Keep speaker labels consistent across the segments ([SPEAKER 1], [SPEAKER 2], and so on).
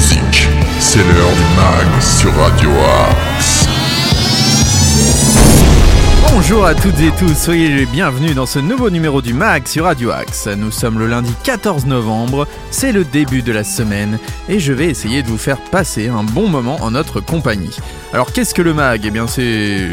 [SPEAKER 1] C'est l'heure du mag sur Radio Axe.
[SPEAKER 2] Bonjour à toutes et tous, soyez les bienvenus dans ce nouveau numéro du MAG sur Radio Axe. Nous sommes le lundi 14 novembre, c'est le début de la semaine et je vais essayer de vous faire passer un bon moment en notre compagnie. Alors qu'est-ce que le MAG? Eh bien c'est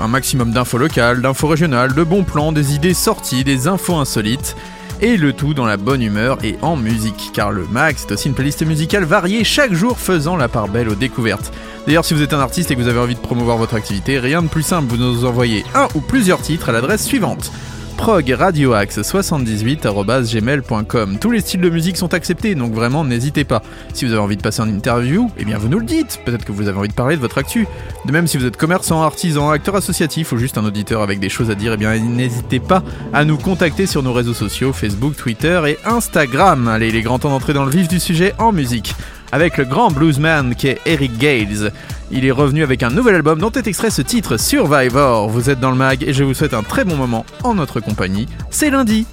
[SPEAKER 2] un maximum d'infos locales, d'infos régionales, de bons plans, des idées sorties, des infos insolites et le tout dans la bonne humeur et en musique, car le MAG c'est aussi une playlist musicale variée chaque jour faisant la part belle aux découvertes. D'ailleurs, si vous êtes un artiste et que vous avez envie de promouvoir votre activité, rien de plus simple, vous nous envoyez un ou plusieurs titres à l'adresse suivante progradioaxe78.gmail.com Tous les styles de musique sont acceptés, donc vraiment n'hésitez pas. Si vous avez envie de passer en interview, eh bien vous nous le dites. Peut-être que vous avez envie de parler de votre actu. De même si vous êtes commerçant, artisan, acteur associatif ou juste un auditeur avec des choses à dire, eh bien n'hésitez pas à nous contacter sur nos réseaux sociaux, Facebook, Twitter et Instagram. Allez, il est grand temps d'entrer dans le vif du sujet en musique avec le grand bluesman qui est Eric Gales. Il est revenu avec un nouvel album dont est extrait ce titre Survivor. Vous êtes dans le mag et je vous souhaite un très bon moment en notre compagnie. C'est lundi.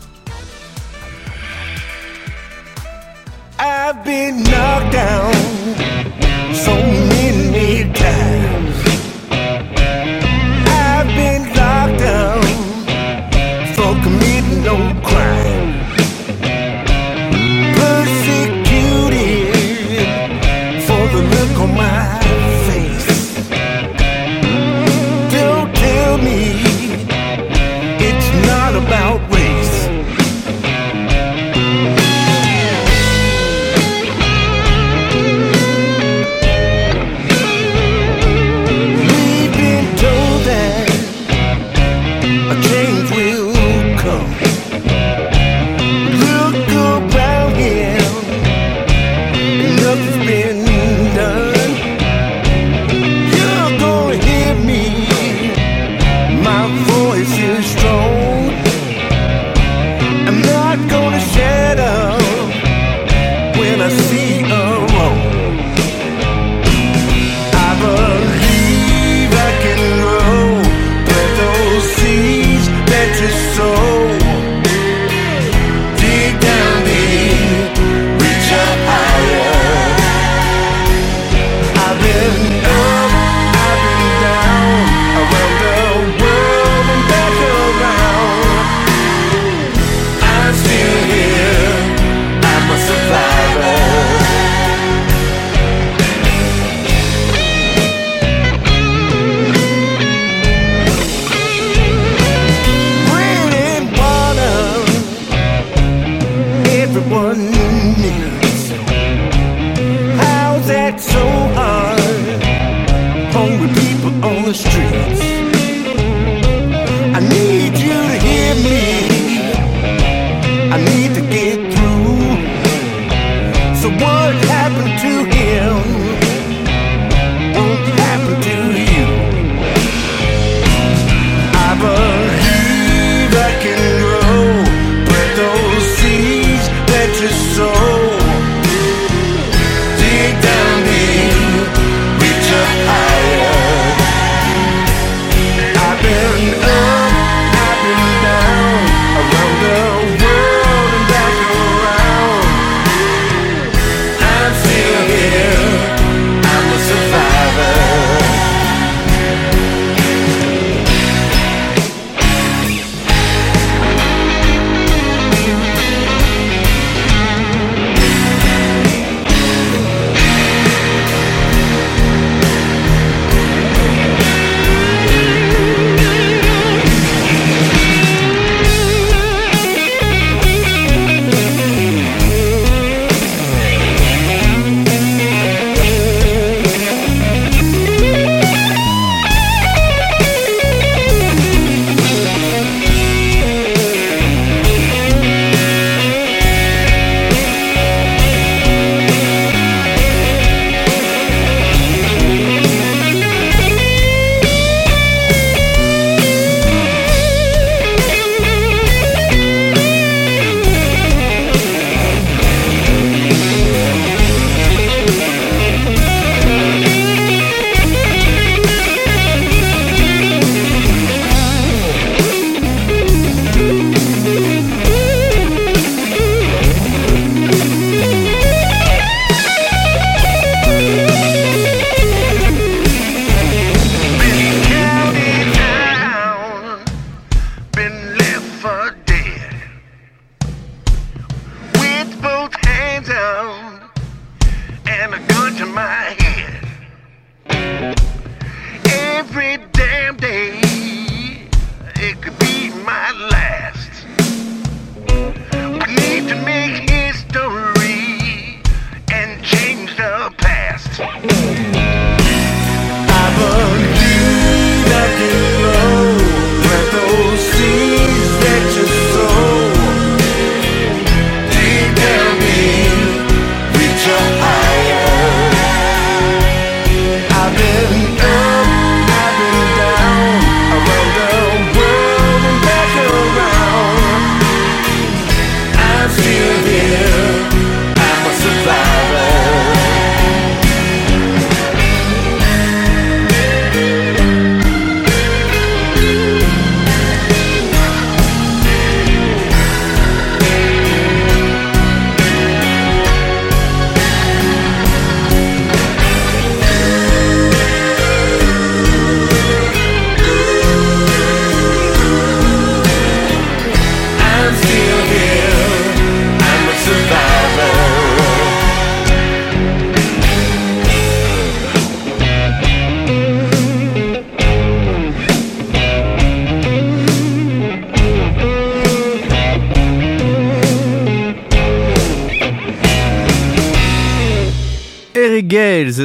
[SPEAKER 3] Needs. How's that so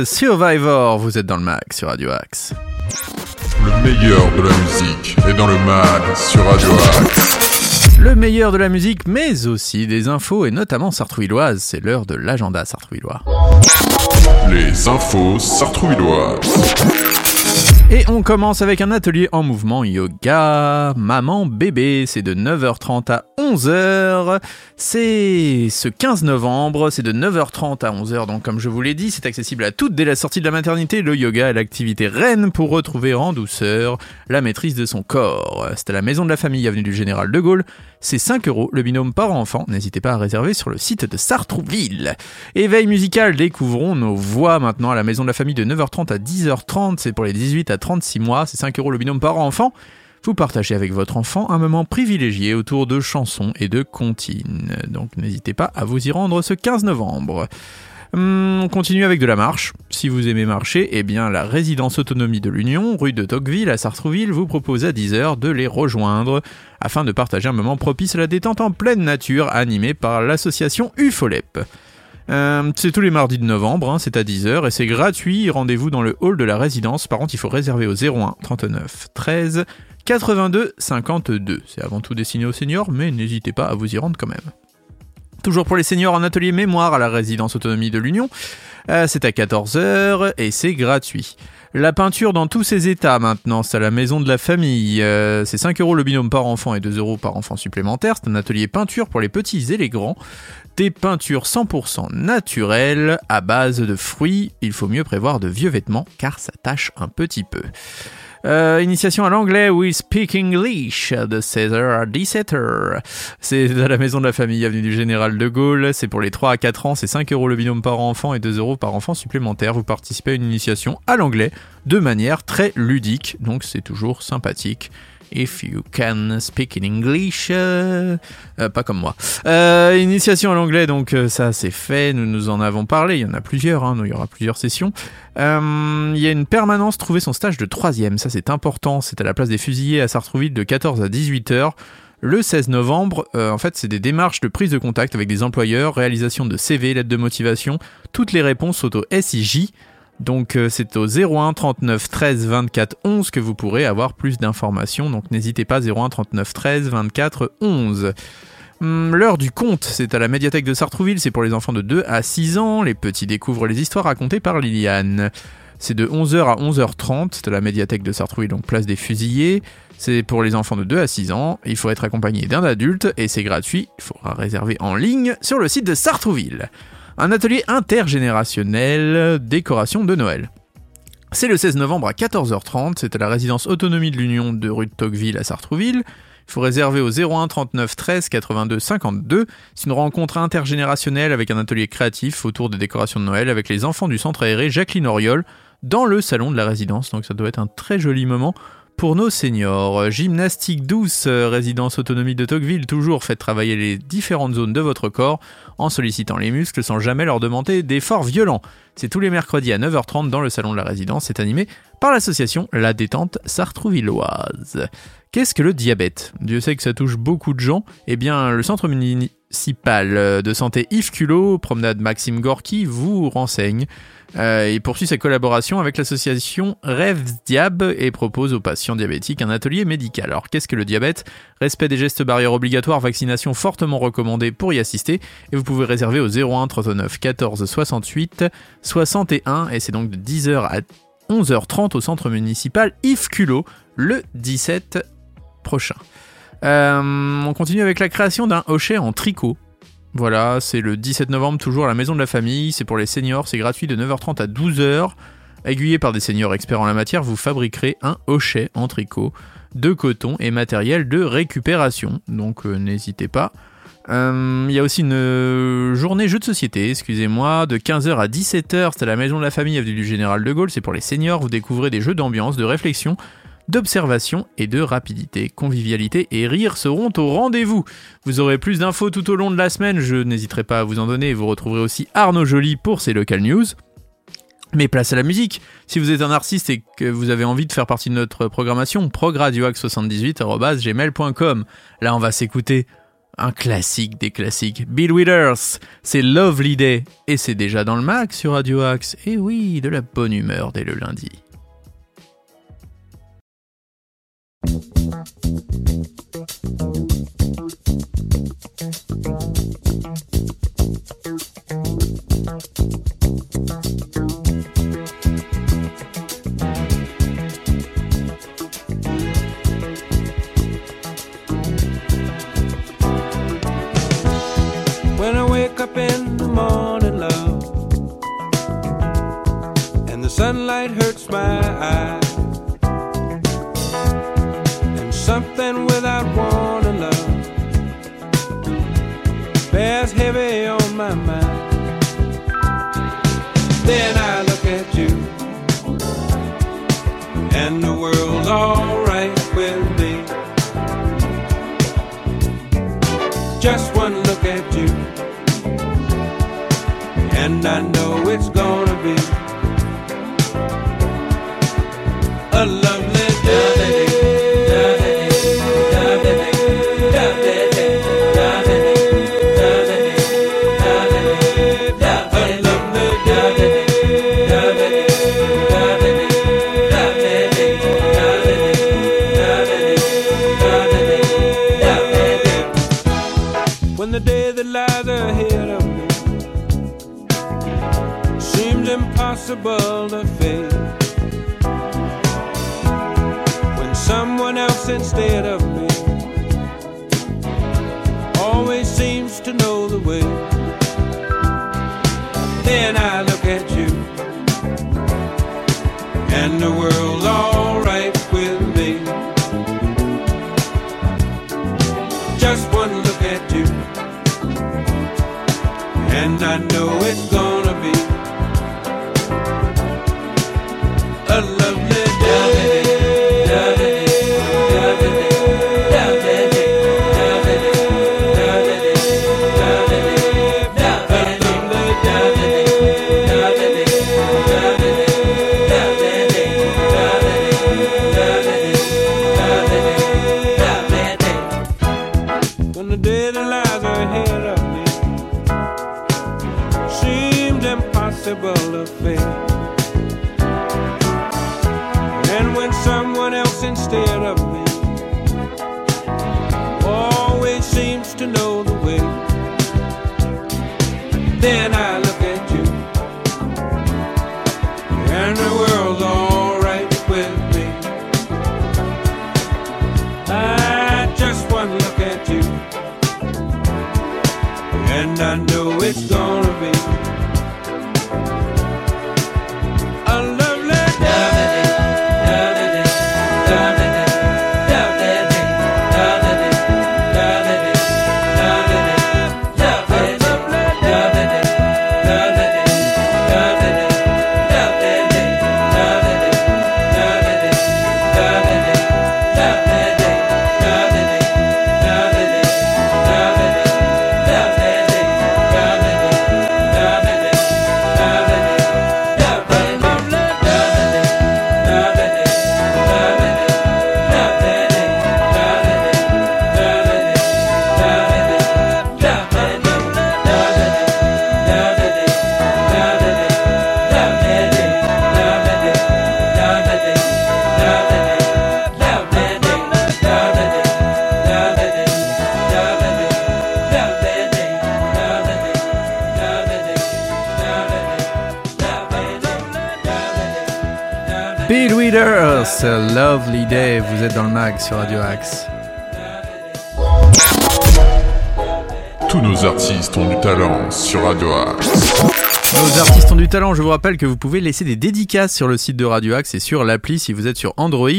[SPEAKER 2] Survivor, vous êtes dans le mag sur Radio Axe.
[SPEAKER 1] Le meilleur de la musique est dans le mag sur Radio Axe.
[SPEAKER 2] Le meilleur de la musique, mais aussi des infos, et notamment sartrouilloises, c'est l'heure de l'agenda sartrouillois.
[SPEAKER 1] Les infos sartrouilloises.
[SPEAKER 2] Et on commence avec un atelier en mouvement yoga, maman bébé, c'est de 9h30 à 11h. C'est ce 15 novembre, c'est de 9h30 à 11h, donc comme je vous l'ai dit, c'est accessible à toutes dès la sortie de la maternité. Le yoga est l'activité reine pour retrouver en douceur la maîtrise de son corps. C'est à la maison de la famille, avenue du Général de Gaulle. C'est 5 euros le binôme parent-enfant. N'hésitez pas à réserver sur le site de Sartrouville. Éveil musical, découvrons nos voix maintenant à la maison de la famille de 9h30 à 10h30. C'est pour les 18 à 36 mois. C'est 5 euros le binôme parent-enfant. Vous partagez avec votre enfant un moment privilégié autour de chansons et de comptines. Donc n'hésitez pas à vous y rendre ce 15 novembre. Hum, on continue avec de la marche. Si vous aimez marcher, eh bien la résidence autonomie de l'Union, rue de Tocqueville à Sartrouville, vous propose à 10h de les rejoindre afin de partager un moment propice à la détente en pleine nature animé par l'association UFOLEP. Euh, c'est tous les mardis de novembre, hein, c'est à 10h et c'est gratuit. Rendez-vous dans le hall de la résidence. Par contre, il faut réserver au 01 39 13 82 52. C'est avant tout destiné aux seniors, mais n'hésitez pas à vous y rendre quand même. Toujours pour les seniors en atelier mémoire à la résidence autonomie de l'Union. Euh, c'est à 14h et c'est gratuit. La peinture dans tous ses états maintenant, c'est à la maison de la famille. Euh, c'est 5 euros le binôme par enfant et 2 euros par enfant supplémentaire. C'est un atelier peinture pour les petits et les grands. Des peintures 100% naturelles à base de fruits. Il faut mieux prévoir de vieux vêtements car ça tâche un petit peu. Euh, initiation à l'anglais We Speak English de 16h à 17h. C'est à la maison de la famille, avenue du Général de Gaulle. C'est pour les 3 à 4 ans, c'est 5 euros le binôme par enfant et 2 euros par enfant supplémentaire. Vous participez à une initiation à l'anglais de manière très ludique, donc c'est toujours sympathique. If you can speak in English, euh, euh, pas comme moi. Euh, initiation à l'anglais, donc ça c'est fait, nous nous en avons parlé, il y en a plusieurs, hein, il y aura plusieurs sessions. Il y a une permanence, trouver son stage de troisième, ça c'est important, c'est à la place des fusillés à Sartrouville de 14 à 18 heures. Le 16 novembre, en fait, c'est des démarches de prise de contact avec des employeurs, réalisation de CV, lettres de motivation. Toutes les réponses sont au SIJ. Donc euh, c'est au 01 39 13 24 11 que vous pourrez avoir plus d'informations. Donc n'hésitez pas 01 39 13 24 11. Hum, L'heure du conte, c'est à la médiathèque de Sartrouville, c'est pour les enfants de 2 à 6 ans. Les petits découvrent les histoires racontées par Liliane. C'est de 11h à 11h30, c'est à la médiathèque de Sartrouville, donc place des fusillés. C'est pour les enfants de 2 à 6 ans. Il faut être accompagné d'un adulte et c'est gratuit. Il faudra réserver en ligne sur le site de Sartrouville un atelier intergénérationnel décoration de Noël. C'est le 16 novembre à 14h30, c'est à la résidence autonomie de l'Union de rue de Tocqueville à Sartrouville. Il faut réserver au 01 39 13 82 52. C'est une rencontre intergénérationnelle avec un atelier créatif autour des décorations de Noël avec les enfants du centre aéré Jacqueline Auriol dans le salon de la résidence. Donc ça doit être un très joli moment pour nos seniors. Gymnastique douce, euh, résidence autonomie de Tocqueville, toujours faites travailler les différentes zones de votre corps en sollicitant les muscles sans jamais leur demander d'efforts violents. C'est tous les mercredis à 9h30 dans le salon de la résidence. C'est animé par l'association La Détente Sartrouvilloise. Qu'est-ce que le diabète? Dieu sait que ça touche beaucoup de gens. Eh bien, le centre municipal de santé Yves Culot, promenade Maxime Gorky, vous renseigne. Euh, il poursuit sa collaboration avec l'association Rêves Diab et propose aux patients diabétiques un atelier médical. Alors qu'est-ce que le diabète? Respect des gestes barrières obligatoires, vaccination fortement recommandée pour y assister et vous pouvez réserver au 01 39 14 68 61 et c'est donc de 10h à 11h30 au centre municipal Yves Culot le 17 prochain. Euh, on continue avec la création d'un hochet en tricot. Voilà, c'est le 17 novembre, toujours à la maison de la famille. C'est pour les seniors, c'est gratuit de 9h30 à 12h. Aiguillé par des seniors experts en la matière, vous fabriquerez un hochet en tricot de coton et matériel de récupération. Donc euh, n'hésitez pas. Euh, Il y a aussi une journée jeu de société, excusez-moi, de 15h à 17h. C'est à la maison de la famille, avenue du Général de Gaulle. C'est pour les seniors. Vous découvrez des jeux d'ambiance, de réflexion d'observation et de rapidité. Convivialité et rire seront au rendez-vous. Vous aurez plus d'infos tout au long de la semaine, je n'hésiterai pas à vous en donner. Vous retrouverez aussi Arnaud Joly pour ses local news. Mais place à la musique. Si vous êtes un artiste et que vous avez envie de faire partie de notre programmation, progradioax78.gmail.com. Là, on va s'écouter un classique des classiques. Bill Withers, c'est Lovely Day et c'est déjà dans le Mac sur Radio Axe. Et oui, de la bonne humeur dès le lundi.
[SPEAKER 4] Sunlight hurts my eyes, something without warning, love, bears heavy impossible to face. When someone else instead of me so it's gonna be.
[SPEAKER 2] Withers, Lovely Day, vous êtes dans le mag sur Radio Axe.
[SPEAKER 1] Tous nos artistes ont du talent sur Radio Axe.
[SPEAKER 2] Nos artistes ont du talent, je vous rappelle que vous pouvez laisser des dédicaces sur le site de Radio Axe et sur l'appli si vous êtes sur Android.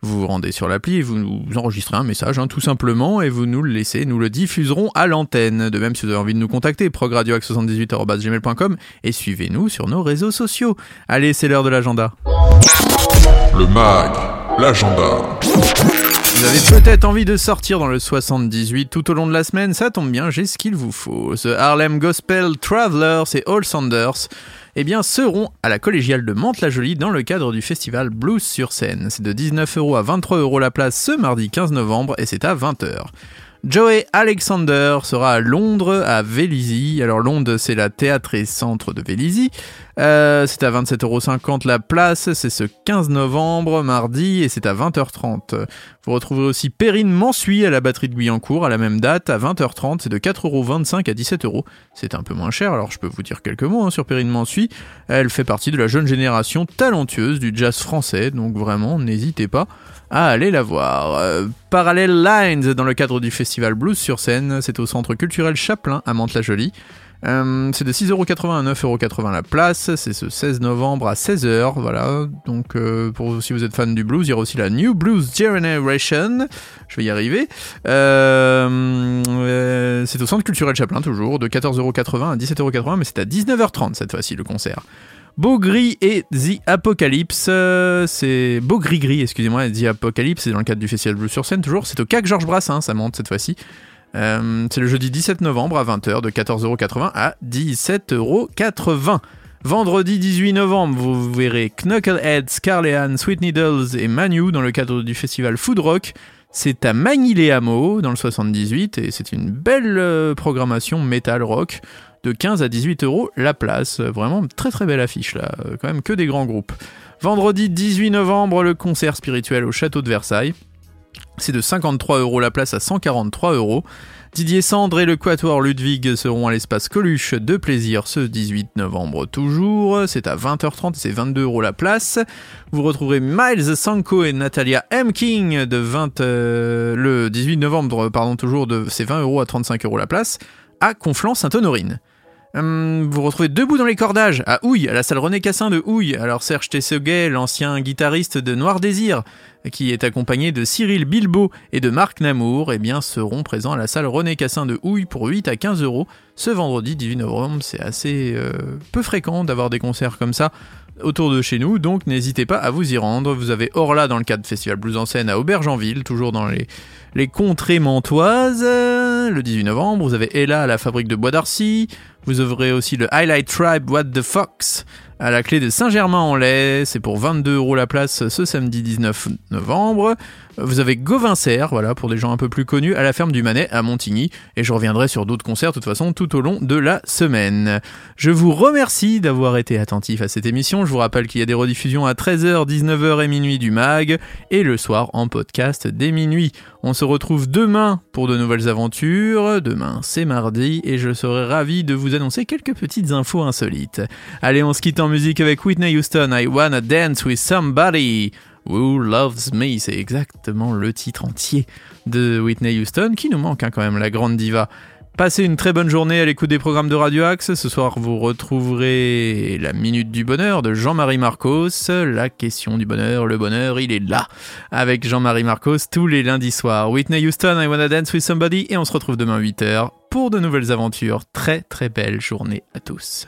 [SPEAKER 2] Vous vous rendez sur l'appli et vous nous enregistrez un message hein, tout simplement et vous nous le laissez, nous le diffuserons à l'antenne. De même si vous avez envie de nous contacter, progradioaxe78.gmail.com et suivez-nous sur nos réseaux sociaux. Allez, c'est l'heure de l'agenda.
[SPEAKER 1] Le MAG, l'agenda.
[SPEAKER 2] Vous avez peut-être envie de sortir dans le 78 tout au long de la semaine, ça tombe bien, j'ai ce qu'il vous faut. The Harlem Gospel Travelers et All Sanders eh bien, seront à la collégiale de Mantes-la-Jolie dans le cadre du festival Blues sur scène. C'est de 19 euros à 23 euros la place ce mardi 15 novembre et c'est à 20h. Joey Alexander sera à Londres, à Vélizy. Alors Londres, c'est la théâtre et centre de Vélizy. Euh, c'est à 27,50€ la place, c'est ce 15 novembre, mardi, et c'est à 20h30. Vous retrouverez aussi Perrine Mansuy à la batterie de Guyancourt à la même date, à 20h30, c'est de 4,25€ à 17€. C'est un peu moins cher, alors je peux vous dire quelques mots hein, sur Perrine Mansuy. Elle fait partie de la jeune génération talentueuse du jazz français, donc vraiment, n'hésitez pas à aller la voir. Euh, Parallel Lines dans le cadre du festival Blues sur scène, c'est au centre culturel Chaplin à Mantes-la-Jolie. Euh, c'est de 6,80€ à 9,80€ la place, c'est ce 16 novembre à 16h, voilà, donc euh, si vous êtes fan du blues, il y aura aussi la New Blues Generation, je vais y arriver, euh, c'est au centre culturel Chaplin toujours, de 14,80€ à 17,80€, mais c'est à 19h30 cette fois-ci le concert. Beau Gris et The Apocalypse, c'est Beau Gris Gris, excusez-moi, et The Apocalypse, c'est dans le cadre du Festival Blues sur scène toujours, c'est au CAC Georges Brassens, ça monte cette fois-ci. Euh, c'est le jeudi 17 novembre à 20h de 14,80€ à 17,80€. Vendredi 18 novembre, vous verrez Knuckleheads, Carlehan, Sweet Needles et Manu dans le cadre du festival Food Rock. C'est à Magny-les-Hameaux dans le 78 et c'est une belle euh, programmation metal rock de 15 à 18 euros la place. Vraiment très très belle affiche là, Euh, quand même que des grands groupes. Vendredi 18 novembre, le concert spirituel au château de Versailles. C'est de 53 euros la place à 143 euros. Didier Sandre et le Quatuor Ludwig seront à l'espace Coluche de plaisir ce 18 novembre toujours. C'est à 20h30 et c'est 22 euros la place. Vous retrouverez Miles Sanko et Natalia M. King de 20, euh, le 18 novembre, pardon, toujours de, c'est 20 euros à 35 euros la place à Conflans-Sainte-Honorine. Hum, vous retrouvez Debout dans les cordages à Houille, à la salle René Cassin de Houille. Alors Serge Tesseguet, l'ancien guitariste de Noir Désir, qui est accompagné de Cyril Bilbo et de Marc Namour, eh bien, seront présents à la salle René Cassin de Houille pour 8 à 15 euros ce vendredi 18 novembre. C'est assez euh, peu fréquent d'avoir des concerts comme ça autour de chez nous, donc n'hésitez pas à vous y rendre. Vous avez Orla dans le cadre Festival Blues en scène à Aubergenville, toujours dans les, les contrées mantoises, euh, le 18 novembre. Vous avez Ella à la fabrique de Bois d'Arcy. Vous ouvrez aussi le Highlight Tribe What the Fox à la clé de Saint-Germain-en-Laye. C'est pour 22 euros la place ce samedi 19 novembre. Vous avez Gauvincer, voilà, pour des gens un peu plus connus, à la ferme du Manet à Montigny. Et je reviendrai sur d'autres concerts, de toute façon, tout au long de la semaine. Je vous remercie d'avoir été attentif à cette émission. Je vous rappelle qu'il y a des rediffusions à 13h, 19h et minuit du MAG, et le soir en podcast dès minuit. On se retrouve demain pour de nouvelles aventures. Demain, c'est mardi, et je serai ravi de vous annoncer quelques petites infos insolites. Allez, on se quitte en musique avec Whitney Houston, I Wanna Dance With Somebody. Who Loves Me, c'est exactement le titre entier de Whitney Houston, qui nous manque hein, quand même, la grande diva. Passez une très bonne journée à l'écoute des programmes de Radio Axe. Ce soir, vous retrouverez la Minute du Bonheur de Jean-Marie Marcos. La question du bonheur, le bonheur, il est là. Avec Jean-Marie Marcos tous les lundis soirs. Whitney Houston, I Wanna Dance With Somebody. Et on se retrouve demain 8h pour de nouvelles aventures. Très très belle journée à tous.